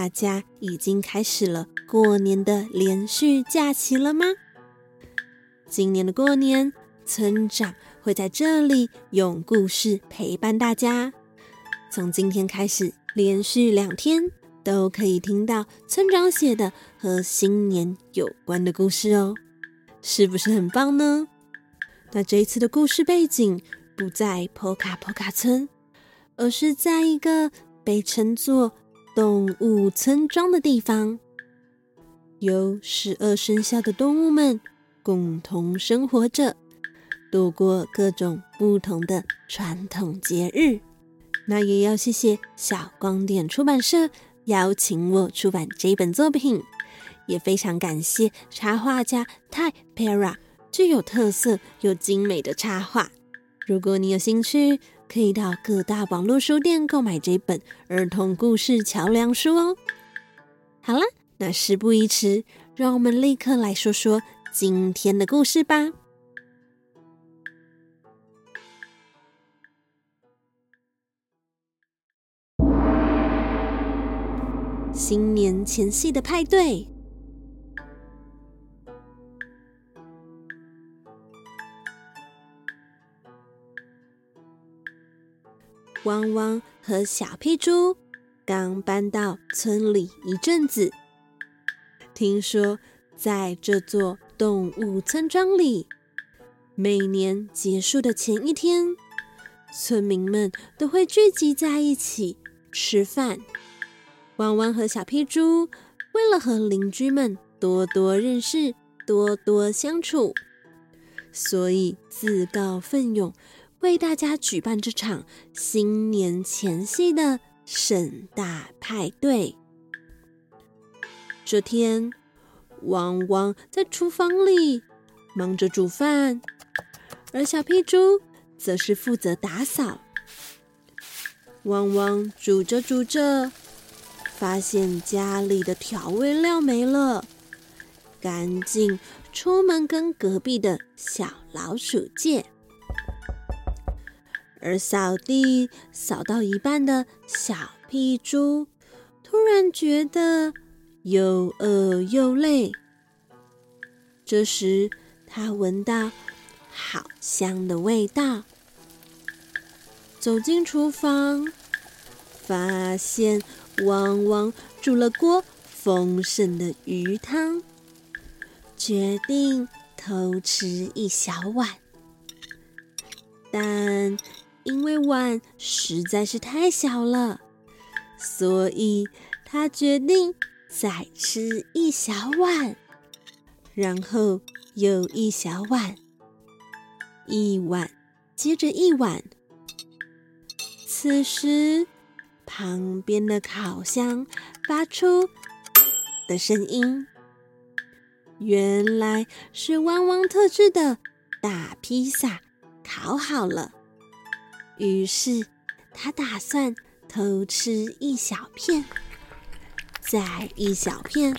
大家已经开始了过年的连续假期了吗？今年的过年，村长会在这里用故事陪伴大家。从今天开始，连续两天都可以听到村长写的和新年有关的故事哦，是不是很棒呢？那这一次的故事背景不在坡卡坡卡村，而是在一个被称作动物村庄的地方，由十二生肖的动物们共同生活着，度过各种不同的传统节日。那也要谢谢小光点出版社邀请我出版这本作品，也非常感谢插画家泰 Pera 具有特色又精美的插画。如果你有兴趣，可以到各大网络书店购买这本儿童故事桥梁书哦。好了，那事不宜迟，让我们立刻来说说今天的故事吧。新年前夕的派对，汪汪和小屁猪刚搬到村里一阵子，听说在这座动物村庄里，每年结束的前一天，村民们都会聚集在一起吃饭。汪汪和小屁猪为了和邻居们多多认识、多多相处，所以自告奋勇为大家举办这场新年前夕的盛大派对。这天，汪汪在厨房里忙着煮饭，而小屁猪则是负责打扫。汪汪煮着煮着。发现家里的调味料没了，赶紧出门跟隔壁的小老鼠借。而扫地扫到一半的小屁猪，突然觉得又饿又累。这时，他闻到好香的味道，走进厨房，发现。汪汪煮了锅丰盛的鱼汤，决定偷吃一小碗。但因为碗实在是太小了，所以他决定再吃一小碗，然后又一小碗，一碗接着一碗。此时。旁边的烤箱发出的声音，原来是汪汪特制的大披萨烤好了。于是他打算偷吃一小片，再一小片，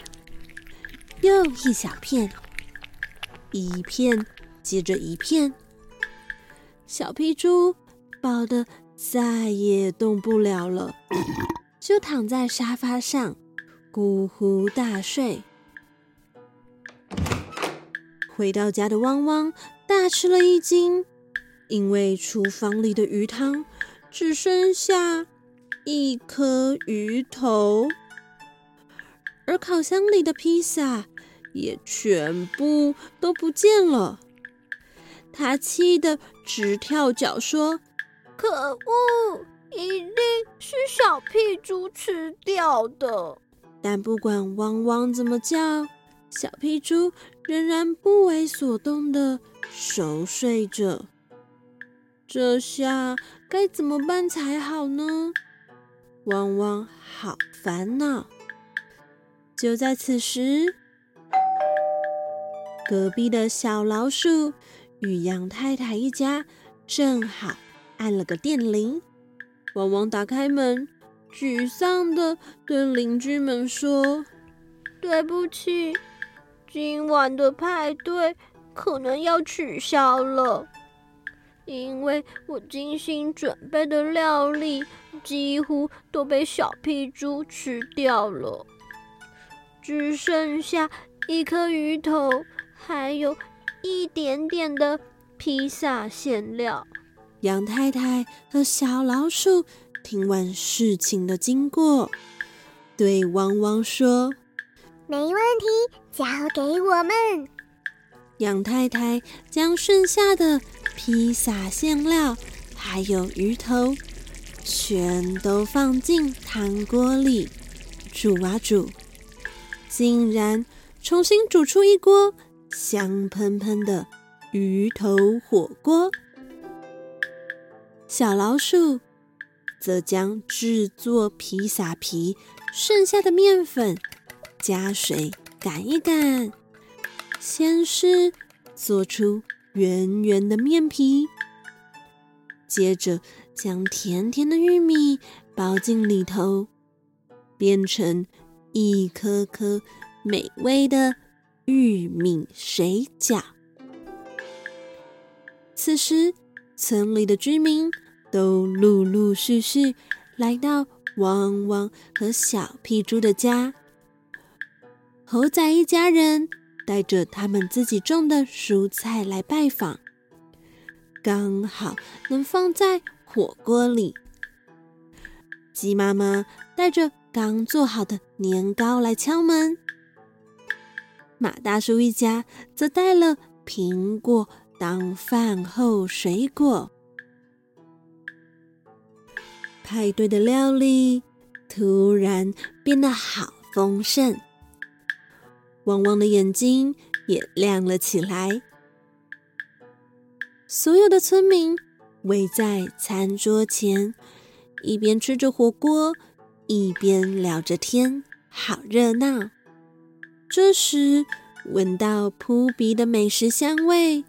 又一小片，一片接着一片。小皮猪饱的。再也动不了了，就躺在沙发上呼呼大睡。回到家的汪汪大吃了一惊，因为厨房里的鱼汤只剩下一颗鱼头，而烤箱里的披萨也全部都不见了。他气得直跳脚，说。可恶！一定是小屁猪吃掉的。但不管汪汪怎么叫，小屁猪仍然不为所动的熟睡着。这下该怎么办才好呢？汪汪好烦恼。就在此时，隔壁的小老鼠与杨太太一家正好按了个电铃。汪汪打开门，沮丧的对邻居们说：“对不起，今晚的派对可能要取消了。”因为我精心准备的料理几乎都被小屁猪吃掉了，只剩下一颗鱼头，还有一点点的披萨馅料。杨太太和小老鼠听完事情的经过，对汪汪说：“没问题，交给我们。”杨太太将剩下的披萨馅料还有鱼头，全都放进汤锅里煮啊煮，竟然重新煮出一锅香喷喷的鱼头火锅。小老鼠则将制作披萨皮剩下的面粉加水擀一擀。先是做出圆圆的面皮，接着将甜甜的玉米包进里头，变成一颗颗美味的玉米水饺。此时，村里的居民都陆陆续续来到汪汪和小屁猪的家，猴仔一家人。带着他们自己种的蔬菜来拜访，刚好能放在火锅里。鸡妈妈带着刚做好的年糕来敲门，马大叔一家则带了苹果当饭后水果。派对的料理突然变得好丰盛。汪汪的眼睛也亮了起来。所有的村民围在餐桌前，一边吃着火锅，一边聊着天，好热闹。这时，闻到扑鼻的美食香味，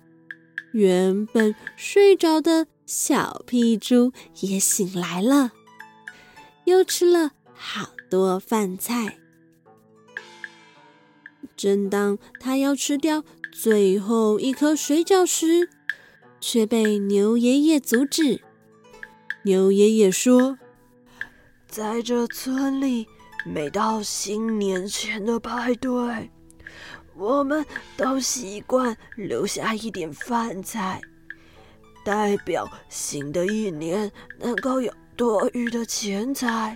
原本睡着的小屁猪也醒来了，又吃了好多饭菜。正当他要吃掉最后一颗水饺时，却被牛爷爷阻止。牛爷爷说：“在这村里，每到新年前的派对，我们都习惯留下一点饭菜，代表新的一年能够有多余的钱财。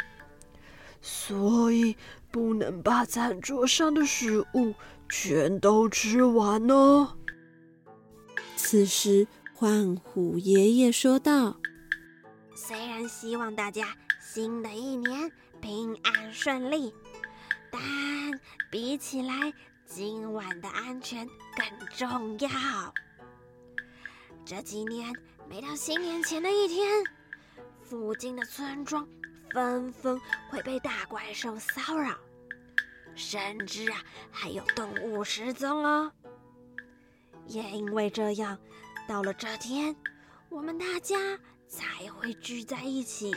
所以。”不能把餐桌上的食物全都吃完哦。此时，欢虎爷爷说道：“虽然希望大家新的一年平安顺利，但比起来，今晚的安全更重要。这几年，每到新年前的一天，附近的村庄纷纷会被大怪兽骚扰。”甚至啊，还有动物失踪哦。也因为这样，到了这天，我们大家才会聚在一起。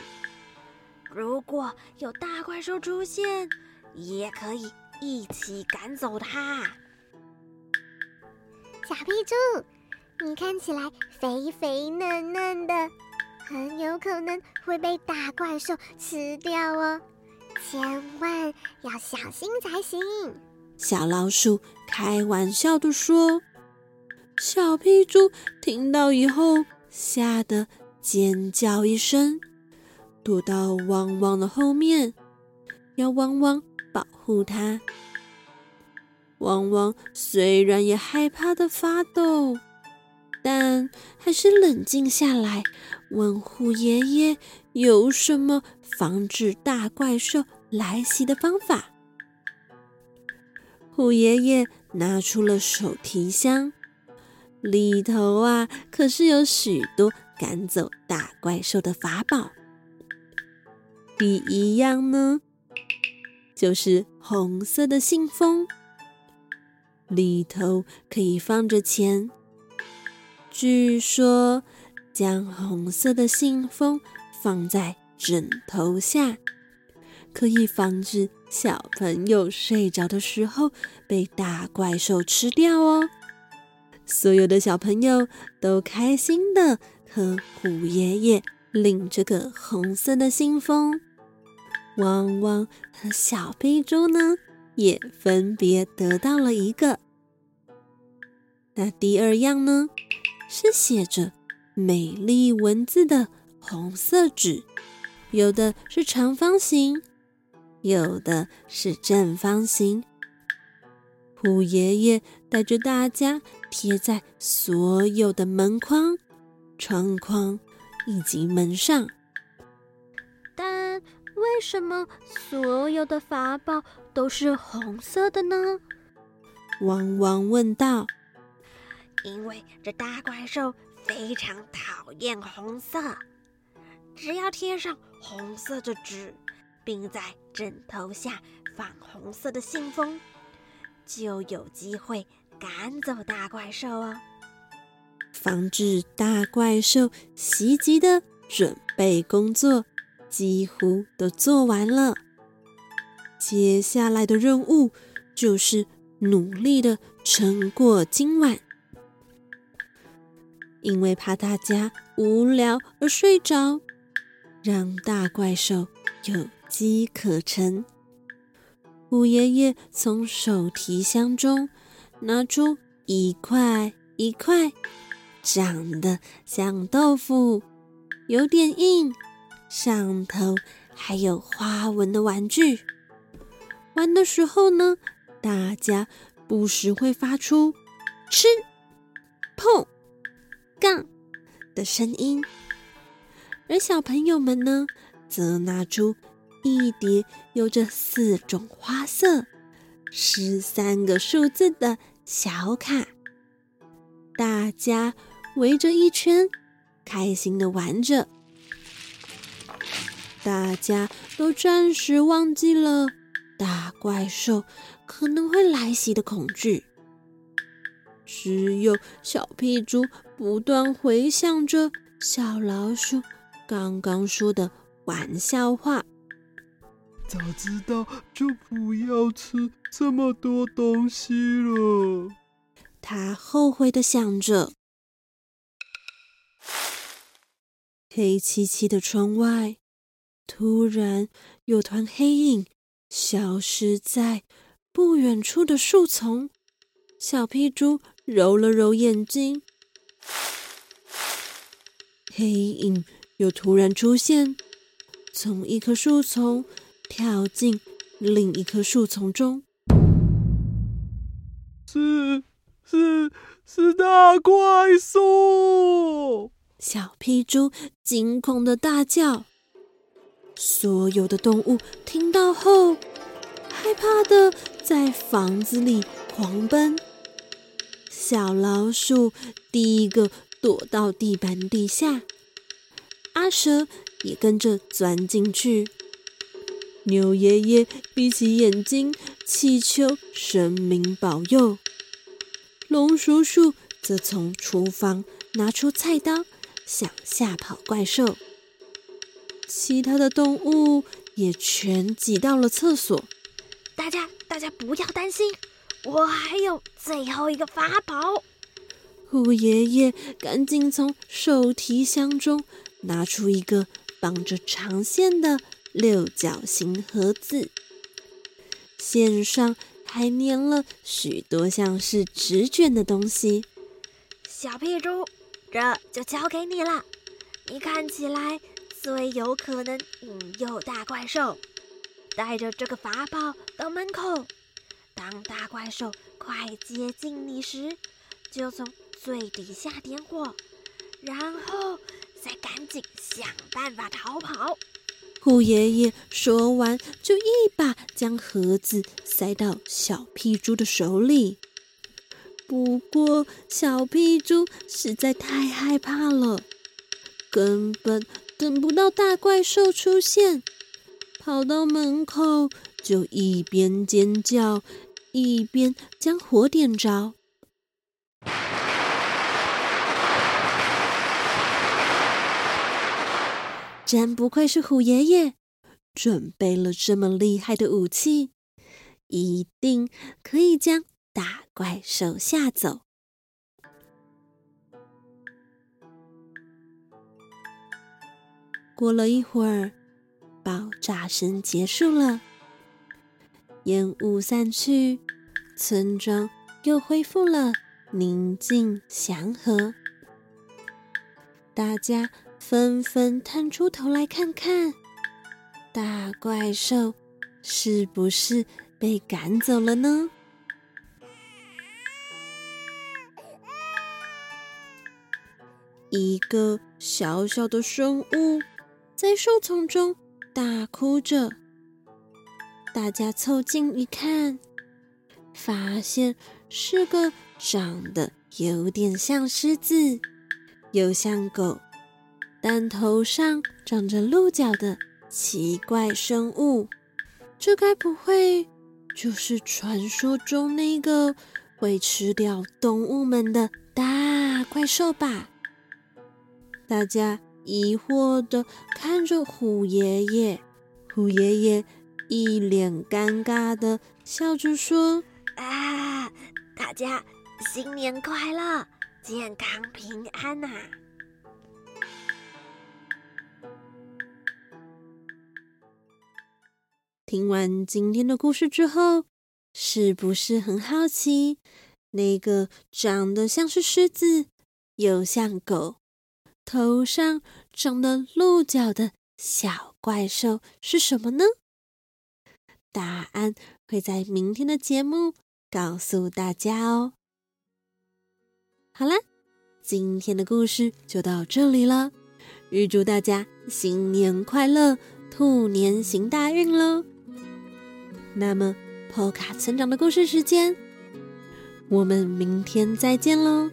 如果有大怪兽出现，也可以一起赶走它。小屁猪，你看起来肥肥嫩嫩的，很有可能会被大怪兽吃掉哦。千万要小心才行。小老鼠开玩笑的说：“小屁猪听到以后，吓得尖叫一声，躲到汪汪的后面，要汪汪保护它。汪汪虽然也害怕的发抖，但还是冷静下来，问虎爷爷有什么。”防止大怪兽来袭的方法。虎爷爷拿出了手提箱，里头啊可是有许多赶走大怪兽的法宝。第一样呢，就是红色的信封，里头可以放着钱。据说，将红色的信封放在枕头下，可以防止小朋友睡着的时候被大怪兽吃掉哦。所有的小朋友都开心的和虎爷爷领着个红色的信封。汪汪和小屁猪呢，也分别得到了一个。那第二样呢？是写着美丽文字的红色纸，有的是长方形，有的是正方形。虎爷爷带着大家贴在所有的门框、窗框以及门上。但为什么所有的法宝都是红色的呢？汪汪问道。因为这大怪兽非常讨厌红色，只要贴上红色的纸，并在枕头下放红色的信封，就有机会赶走大怪兽哦。防止大怪兽袭击的准备工作几乎都做完了，接下来的任务就是努力的撑过今晚。因为怕大家无聊而睡着，让大怪兽有机可乘。虎爷爷从手提箱中拿出一块一块长得像豆腐、有点硬、上头还有花纹的玩具。玩的时候呢，大家不时会发出“吃、碰”。杠的声音，而小朋友们呢，则拿出一叠有着四种花色、十三个数字的小卡，大家围着一圈，开心的玩着。大家都暂时忘记了大怪兽可能会来袭的恐惧。只有小屁猪不断回想着小老鼠刚刚说的玩笑话。早知道就不要吃这么多东西了。他后悔的想着。黑漆漆的窗外，突然有团黑影消失在不远处的树丛。小屁猪。揉了揉眼睛，黑影又突然出现，从一棵树丛跳进另一棵树丛中。是是是大怪兽！小屁猪惊恐的大叫。所有的动物听到后，害怕的在房子里狂奔。小老鼠第一个躲到地板底下，阿蛇也跟着钻进去。牛爷爷闭起眼睛祈求神明保佑，龙叔叔则从厨房拿出菜刀想吓跑怪兽。其他的动物也全挤到了厕所。大家，大家不要担心。我还有最后一个法宝。虎爷爷赶紧从手提箱中拿出一个绑着长线的六角形盒子，线上还粘了许多像是纸卷的东西。小屁猪，这就交给你了。你看起来最有可能引诱大怪兽，带着这个法宝到门口。当大怪兽快接近你时，就从最底下点火，然后再赶紧想办法逃跑。虎爷爷说完，就一把将盒子塞到小屁猪的手里。不过小屁猪实在太害怕了，根本等不到大怪兽出现，跑到门口就一边尖叫，一边将火点着。真不愧是虎爷爷，准备了这么厉害的武器，一定可以将大怪兽吓走。过了一会儿，爆炸声结束了，烟雾散去，村庄又恢复了宁静祥和，大家。纷纷探出头来看看，大怪兽是不是被赶走了呢？一个小小的生物在树丛中大哭着，大家凑近一看，发现是个长得有点像狮子，又像狗。但头上长着鹿角的奇怪生物，这该不会就是传说中那个会吃掉动物们的大怪兽吧？大家疑惑的看着虎爷爷，虎爷爷一脸尴尬的笑着说：“啊，大家新年快乐，健康平安呐！”听完今天的故事之后，是不是很好奇那个长得像是狮子又像狗、头上长的鹿角的小怪兽是什么呢？答案会在明天的节目告诉大家哦。好了，今天的故事就到这里了，预祝大家新年快乐，兔年行大运喽！那么，波卡村长的故事时间，我们明天再见喽。